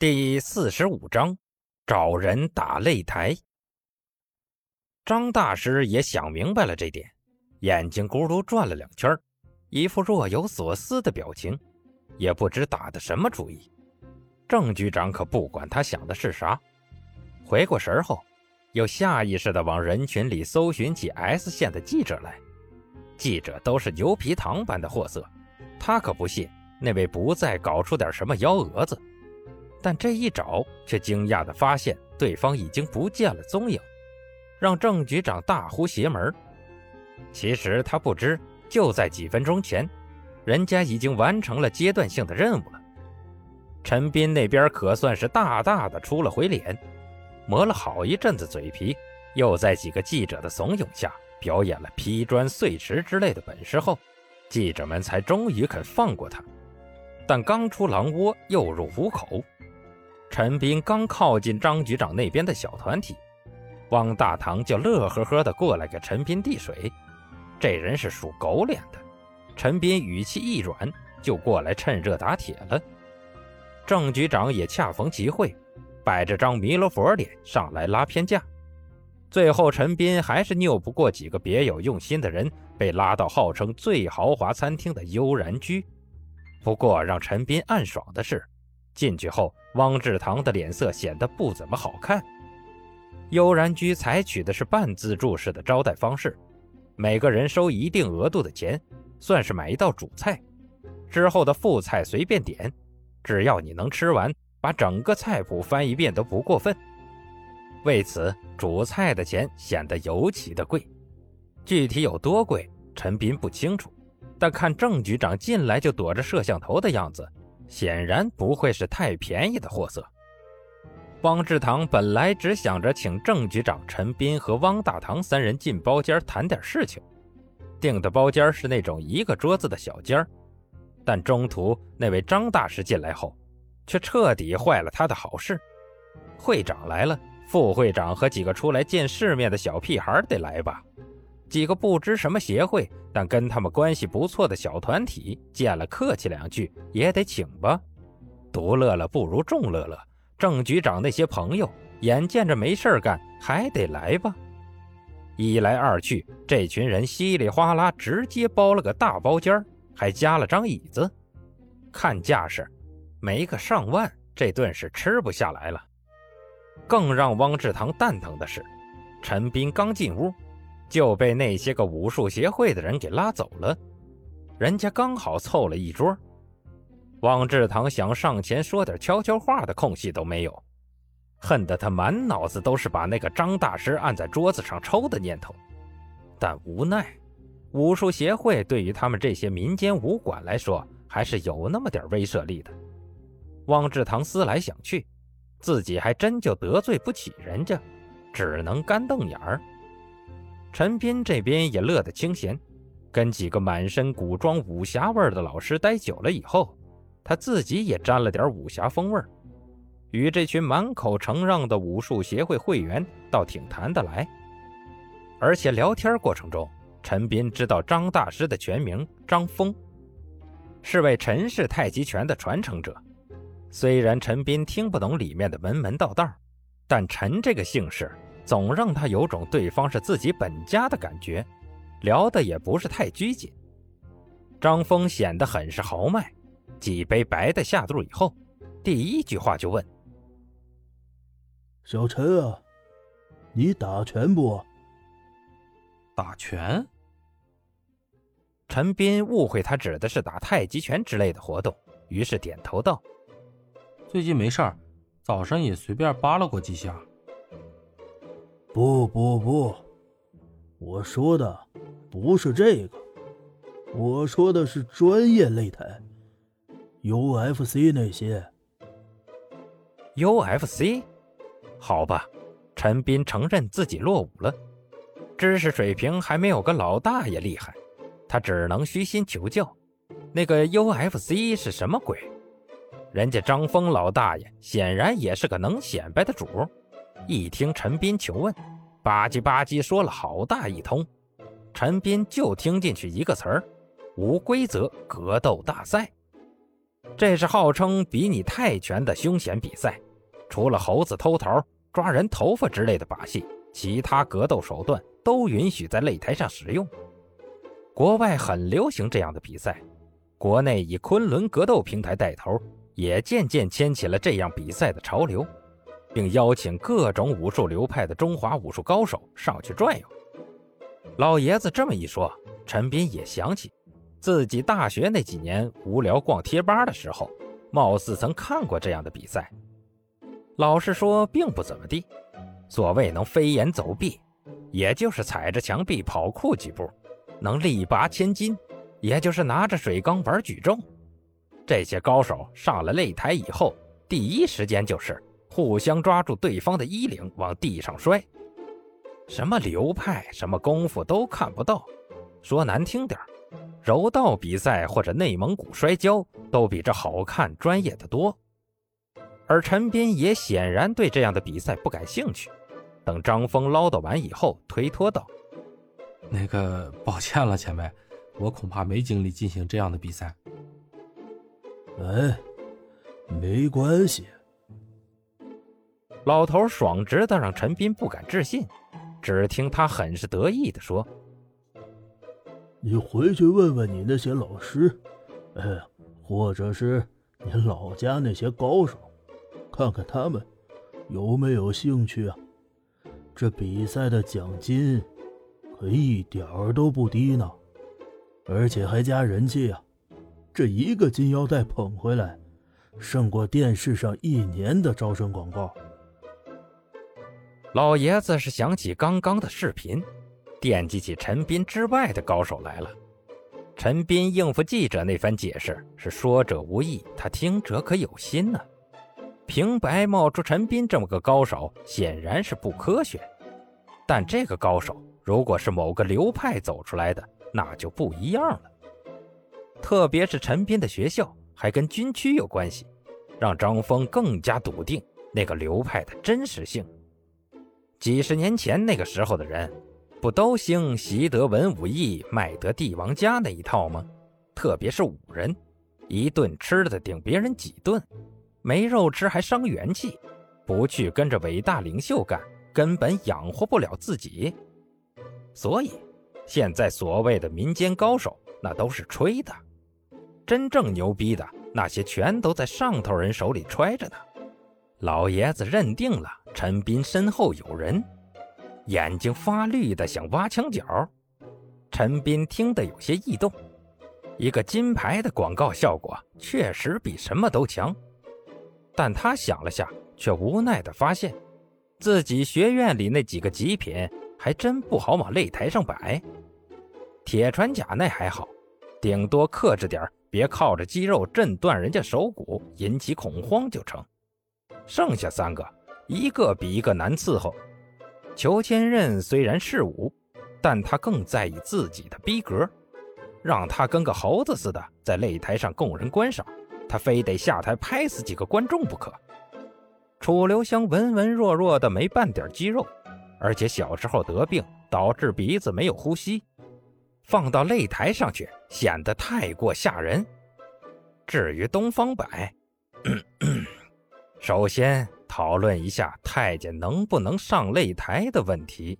第四十五章，找人打擂台。张大师也想明白了这点，眼睛咕噜转了两圈，一副若有所思的表情，也不知打的什么主意。郑局长可不管他想的是啥，回过神后，又下意识地往人群里搜寻起 S 县的记者来。记者都是牛皮糖般的货色，他可不信那位不再搞出点什么幺蛾子。但这一找，却惊讶地发现对方已经不见了踪影，让郑局长大呼邪门。其实他不知，就在几分钟前，人家已经完成了阶段性的任务了。陈斌那边可算是大大的出了回脸，磨了好一阵子嘴皮，又在几个记者的怂恿下表演了劈砖碎石之类的本事后，记者们才终于肯放过他。但刚出狼窝，又入虎口。陈斌刚靠近张局长那边的小团体，汪大堂就乐呵呵的过来给陈斌递水。这人是属狗脸的，陈斌语气一软，就过来趁热打铁了。郑局长也恰逢其会，摆着张弥勒佛脸上来拉偏架。最后，陈斌还是拗不过几个别有用心的人，被拉到号称最豪华餐厅的悠然居。不过，让陈斌暗爽的是。进去后，汪志堂的脸色显得不怎么好看。悠然居采取的是半自助式的招待方式，每个人收一定额度的钱，算是买一道主菜，之后的副菜随便点，只要你能吃完，把整个菜谱翻一遍都不过分。为此，主菜的钱显得尤其的贵，具体有多贵，陈斌不清楚，但看郑局长进来就躲着摄像头的样子。显然不会是太便宜的货色。汪志堂本来只想着请郑局长陈斌和汪大堂三人进包间谈点事情，订的包间是那种一个桌子的小间但中途那位张大师进来后，却彻底坏了他的好事。会长来了，副会长和几个出来见世面的小屁孩得来吧？几个不知什么协会，但跟他们关系不错的小团体见了客气两句也得请吧。独乐乐不如众乐乐，郑局长那些朋友眼见着没事干，还得来吧。一来二去，这群人稀里哗啦直接包了个大包间还加了张椅子。看架势，没个上万，这顿是吃不下来了。更让汪志堂蛋疼的是，陈斌刚进屋。就被那些个武术协会的人给拉走了，人家刚好凑了一桌，汪志堂想上前说点悄悄话的空隙都没有，恨得他满脑子都是把那个张大师按在桌子上抽的念头，但无奈，武术协会对于他们这些民间武馆来说还是有那么点威慑力的。汪志堂思来想去，自己还真就得罪不起人家，只能干瞪眼儿。陈斌这边也乐得清闲，跟几个满身古装武侠味的老师待久了以后，他自己也沾了点武侠风味与这群满口承让的武术协会会员倒挺谈得来。而且聊天过程中，陈斌知道张大师的全名张峰，是位陈氏太极拳的传承者。虽然陈斌听不懂里面的门门道道，但陈这个姓氏。总让他有种对方是自己本家的感觉，聊的也不是太拘谨。张峰显得很是豪迈，几杯白的下肚以后，第一句话就问：“小陈啊，你打拳不？打拳？”陈斌误会他指的是打太极拳之类的活动，于是点头道：“最近没事儿，早上也随便扒拉过几下。”不不不，我说的不是这个，我说的是专业擂台，UFC 那些。UFC，好吧，陈斌承认自己落伍了，知识水平还没有个老大爷厉害，他只能虚心求教。那个 UFC 是什么鬼？人家张峰老大爷显然也是个能显摆的主。一听陈斌求问，吧唧吧唧说了好大一通，陈斌就听进去一个词儿：无规则格斗大赛。这是号称比拟泰拳的凶险比赛，除了猴子偷桃、抓人头发之类的把戏，其他格斗手段都允许在擂台上使用。国外很流行这样的比赛，国内以昆仑格斗平台带头，也渐渐牵起了这样比赛的潮流，并邀请各种武术流派的中华武术高手上去转悠。老爷子这么一说，陈斌也想起。自己大学那几年无聊逛贴吧的时候，貌似曾看过这样的比赛。老实说，并不怎么地。所谓能飞檐走壁，也就是踩着墙壁跑酷几步；能力拔千斤，也就是拿着水缸玩举重。这些高手上了擂台以后，第一时间就是互相抓住对方的衣领往地上摔。什么流派、什么功夫都看不到。说难听点柔道比赛或者内蒙古摔跤都比这好看专业的多，而陈斌也显然对这样的比赛不感兴趣。等张峰唠叨完以后，推脱道：“那个，抱歉了，前辈，我恐怕没精力进行这样的比赛。”哎，没关系。老头爽直的让陈斌不敢置信，只听他很是得意的说。你回去问问你那些老师，哎，或者是你老家那些高手，看看他们有没有兴趣啊？这比赛的奖金可一点儿都不低呢，而且还加人气啊！这一个金腰带捧回来，胜过电视上一年的招生广告。老爷子是想起刚刚的视频。惦记起陈斌之外的高手来了。陈斌应付记者那番解释是说者无意，他听者可有心呢。平白冒出陈斌这么个高手，显然是不科学。但这个高手如果是某个流派走出来的，那就不一样了。特别是陈斌的学校还跟军区有关系，让张峰更加笃定那个流派的真实性。几十年前那个时候的人。不都兴习得文武艺，卖得帝王家那一套吗？特别是武人，一顿吃的顶别人几顿，没肉吃还伤元气，不去跟着伟大领袖干，根本养活不了自己。所以，现在所谓的民间高手，那都是吹的，真正牛逼的那些全都在上头人手里揣着呢。老爷子认定了陈斌身后有人。眼睛发绿的想挖墙角，陈斌听得有些异动。一个金牌的广告效果确实比什么都强，但他想了下，却无奈的发现，自己学院里那几个极品还真不好往擂台上摆。铁船甲那还好，顶多克制点，别靠着肌肉震断人家手骨，引起恐慌就成。剩下三个，一个比一个难伺候。裘千仞虽然是武，但他更在意自己的逼格。让他跟个猴子似的在擂台上供人观赏，他非得下台拍死几个观众不可。楚留香文文弱弱的，没半点肌肉，而且小时候得病导致鼻子没有呼吸，放到擂台上去显得太过吓人。至于东方白，首先。讨论一下太监能不能上擂台的问题。